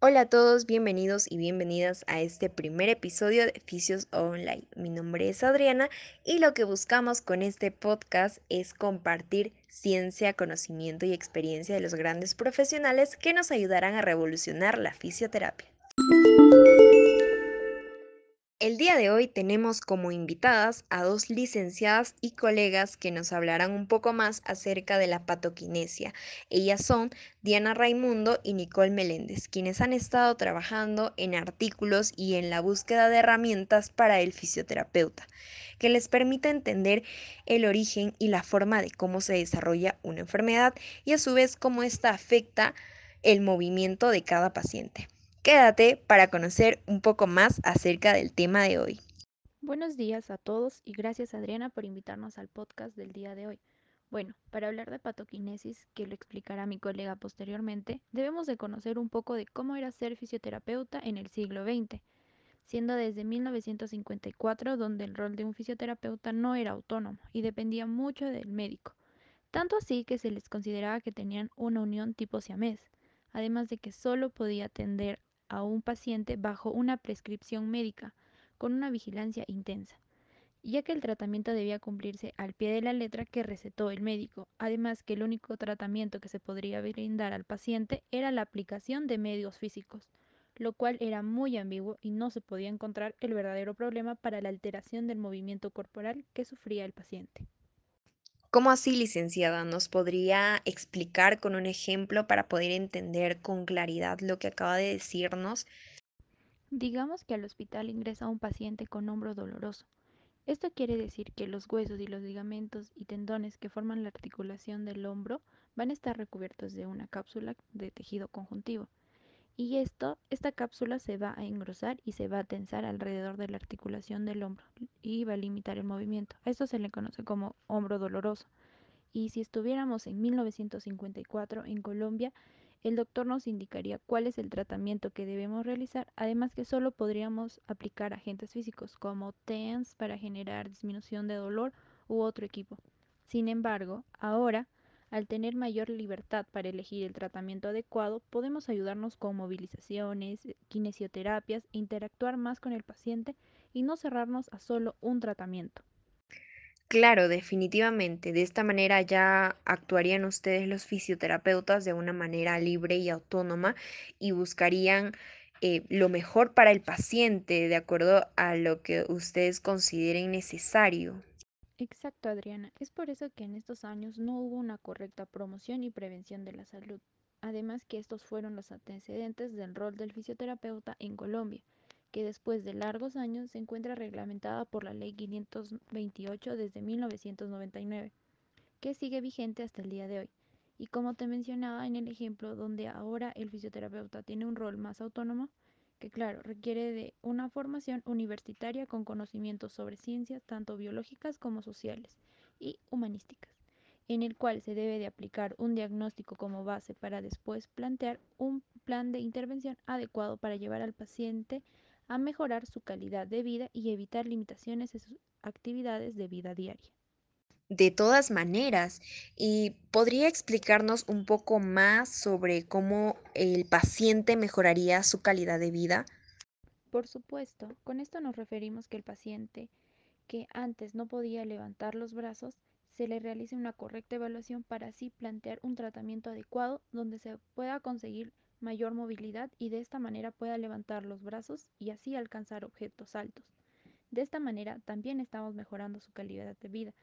Hola a todos, bienvenidos y bienvenidas a este primer episodio de Fisios Online. Mi nombre es Adriana y lo que buscamos con este podcast es compartir ciencia, conocimiento y experiencia de los grandes profesionales que nos ayudarán a revolucionar la fisioterapia. El día de hoy tenemos como invitadas a dos licenciadas y colegas que nos hablarán un poco más acerca de la patoquinesia. Ellas son Diana Raimundo y Nicole Meléndez, quienes han estado trabajando en artículos y en la búsqueda de herramientas para el fisioterapeuta, que les permita entender el origen y la forma de cómo se desarrolla una enfermedad y a su vez cómo ésta afecta el movimiento de cada paciente. Quédate para conocer un poco más acerca del tema de hoy. Buenos días a todos y gracias Adriana por invitarnos al podcast del día de hoy. Bueno, para hablar de patoquinesis, que lo explicará mi colega posteriormente, debemos de conocer un poco de cómo era ser fisioterapeuta en el siglo XX, siendo desde 1954 donde el rol de un fisioterapeuta no era autónomo y dependía mucho del médico, tanto así que se les consideraba que tenían una unión tipo siamés, además de que solo podía atender a un paciente bajo una prescripción médica, con una vigilancia intensa, ya que el tratamiento debía cumplirse al pie de la letra que recetó el médico, además que el único tratamiento que se podría brindar al paciente era la aplicación de medios físicos, lo cual era muy ambiguo y no se podía encontrar el verdadero problema para la alteración del movimiento corporal que sufría el paciente. ¿Cómo así, licenciada? ¿Nos podría explicar con un ejemplo para poder entender con claridad lo que acaba de decirnos? Digamos que al hospital ingresa un paciente con hombro doloroso. Esto quiere decir que los huesos y los ligamentos y tendones que forman la articulación del hombro van a estar recubiertos de una cápsula de tejido conjuntivo. Y esto, esta cápsula se va a engrosar y se va a tensar alrededor de la articulación del hombro y va a limitar el movimiento. esto se le conoce como hombro doloroso. Y si estuviéramos en 1954 en Colombia, el doctor nos indicaría cuál es el tratamiento que debemos realizar, además que solo podríamos aplicar agentes físicos como TENS para generar disminución de dolor u otro equipo. Sin embargo, ahora, al tener mayor libertad para elegir el tratamiento adecuado, podemos ayudarnos con movilizaciones, kinesioterapias e interactuar más con el paciente y no cerrarnos a solo un tratamiento. Claro, definitivamente. De esta manera ya actuarían ustedes los fisioterapeutas de una manera libre y autónoma y buscarían eh, lo mejor para el paciente de acuerdo a lo que ustedes consideren necesario. Exacto, Adriana. Es por eso que en estos años no hubo una correcta promoción y prevención de la salud. Además que estos fueron los antecedentes del rol del fisioterapeuta en Colombia que después de largos años se encuentra reglamentada por la Ley 528 desde 1999, que sigue vigente hasta el día de hoy. Y como te mencionaba en el ejemplo donde ahora el fisioterapeuta tiene un rol más autónomo, que claro, requiere de una formación universitaria con conocimientos sobre ciencias tanto biológicas como sociales y humanísticas, en el cual se debe de aplicar un diagnóstico como base para después plantear un plan de intervención adecuado para llevar al paciente a mejorar su calidad de vida y evitar limitaciones en sus actividades de vida diaria. De todas maneras, ¿y podría explicarnos un poco más sobre cómo el paciente mejoraría su calidad de vida? Por supuesto, con esto nos referimos que el paciente que antes no podía levantar los brazos, se le realice una correcta evaluación para así plantear un tratamiento adecuado donde se pueda conseguir mayor movilidad y de esta manera pueda levantar los brazos y así alcanzar objetos altos. De esta manera también estamos mejorando su calidad de vida,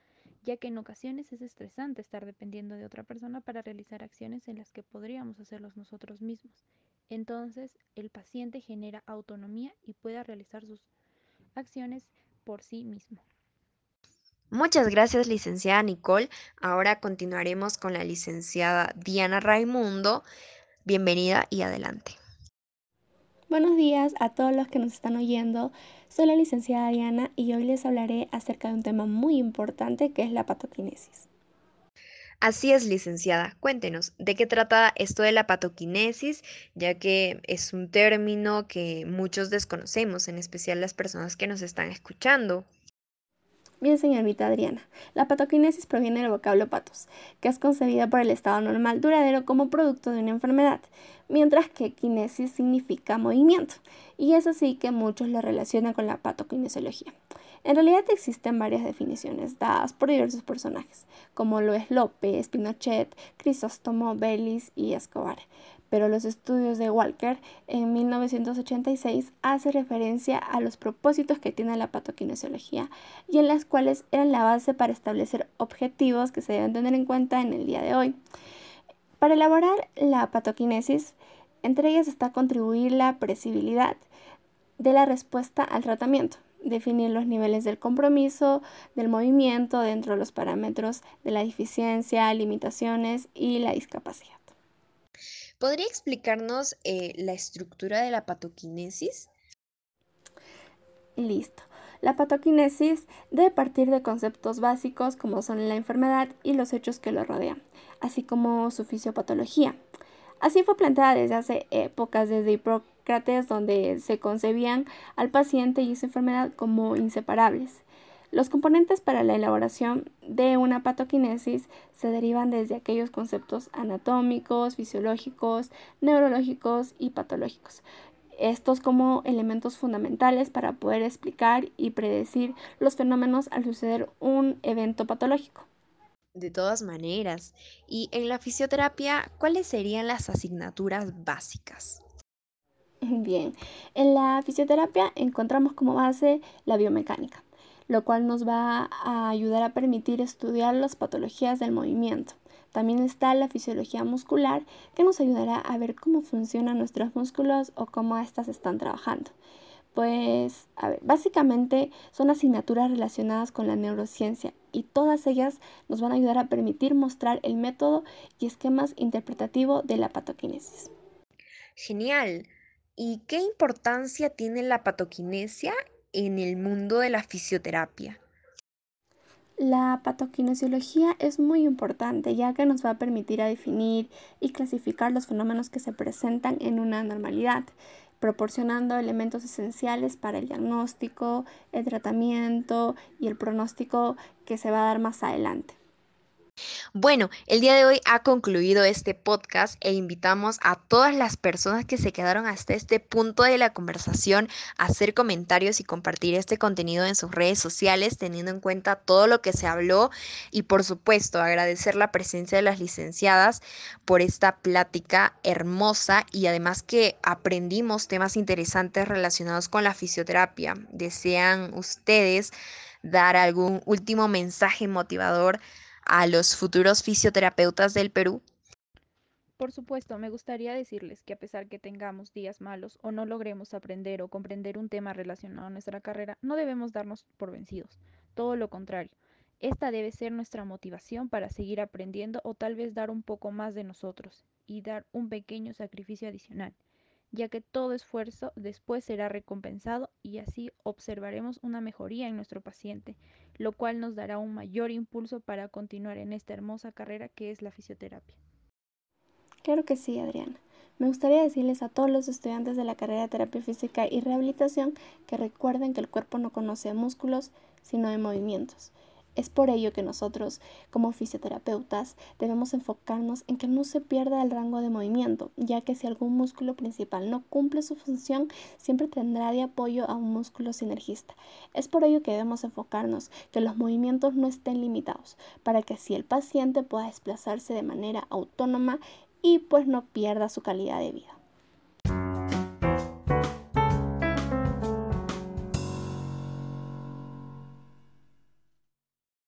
ya que en ocasiones es estresante estar dependiendo de otra persona para realizar acciones en las que podríamos hacerlos nosotros mismos. Entonces, el paciente genera autonomía y pueda realizar sus acciones por sí mismo. Muchas gracias, licenciada Nicole. Ahora continuaremos con la licenciada Diana Raimundo. Bienvenida y adelante. Buenos días a todos los que nos están oyendo. Soy la licenciada Diana y hoy les hablaré acerca de un tema muy importante que es la patoquinesis. Así es, licenciada. Cuéntenos, ¿de qué trata esto de la patoquinesis? Ya que es un término que muchos desconocemos, en especial las personas que nos están escuchando. Bien, señorita Adriana, la patoquinesis proviene del vocablo patos, que es concebida por el estado normal duradero como producto de una enfermedad, mientras que kinesis significa movimiento, y es así que muchos lo relacionan con la patokinesiología. En realidad existen varias definiciones dadas por diversos personajes, como lo es López, Pinochet, Crisóstomo, Bellis y Escobar, pero los estudios de Walker en 1986 hace referencia a los propósitos que tiene la patoquinesiología y en las cuales eran la base para establecer objetivos que se deben tener en cuenta en el día de hoy. Para elaborar la patoquinesis, entre ellas está contribuir la presibilidad de la respuesta al tratamiento, definir los niveles del compromiso, del movimiento dentro de los parámetros de la deficiencia, limitaciones y la discapacidad. ¿Podría explicarnos eh, la estructura de la patoquinesis? Listo. La patoquinesis debe partir de conceptos básicos como son la enfermedad y los hechos que lo rodean, así como su fisiopatología. Así fue planteada desde hace épocas, desde Hipócrates, donde se concebían al paciente y su enfermedad como inseparables. Los componentes para la elaboración de una patoquinesis se derivan desde aquellos conceptos anatómicos, fisiológicos, neurológicos y patológicos. Estos como elementos fundamentales para poder explicar y predecir los fenómenos al suceder un evento patológico. De todas maneras, y en la fisioterapia, ¿cuáles serían las asignaturas básicas? Bien, en la fisioterapia encontramos como base la biomecánica lo cual nos va a ayudar a permitir estudiar las patologías del movimiento. También está la fisiología muscular, que nos ayudará a ver cómo funcionan nuestros músculos o cómo éstas están trabajando. Pues, a ver, básicamente son asignaturas relacionadas con la neurociencia y todas ellas nos van a ayudar a permitir mostrar el método y esquemas interpretativos de la patoquinesis. Genial. ¿Y qué importancia tiene la patoquinesia en el mundo de la fisioterapia? La patoquinesiología es muy importante ya que nos va a permitir a definir y clasificar los fenómenos que se presentan en una normalidad, proporcionando elementos esenciales para el diagnóstico, el tratamiento y el pronóstico que se va a dar más adelante. Bueno, el día de hoy ha concluido este podcast e invitamos a todas las personas que se quedaron hasta este punto de la conversación a hacer comentarios y compartir este contenido en sus redes sociales teniendo en cuenta todo lo que se habló y por supuesto agradecer la presencia de las licenciadas por esta plática hermosa y además que aprendimos temas interesantes relacionados con la fisioterapia. ¿Desean ustedes dar algún último mensaje motivador? A los futuros fisioterapeutas del Perú? Por supuesto, me gustaría decirles que a pesar que tengamos días malos o no logremos aprender o comprender un tema relacionado a nuestra carrera, no debemos darnos por vencidos. Todo lo contrario, esta debe ser nuestra motivación para seguir aprendiendo o tal vez dar un poco más de nosotros y dar un pequeño sacrificio adicional ya que todo esfuerzo después será recompensado y así observaremos una mejoría en nuestro paciente, lo cual nos dará un mayor impulso para continuar en esta hermosa carrera que es la fisioterapia. Claro que sí, Adriana. Me gustaría decirles a todos los estudiantes de la carrera de terapia física y rehabilitación que recuerden que el cuerpo no conoce músculos, sino de movimientos. Es por ello que nosotros, como fisioterapeutas, debemos enfocarnos en que no se pierda el rango de movimiento, ya que si algún músculo principal no cumple su función, siempre tendrá de apoyo a un músculo sinergista. Es por ello que debemos enfocarnos que los movimientos no estén limitados, para que así el paciente pueda desplazarse de manera autónoma y pues no pierda su calidad de vida.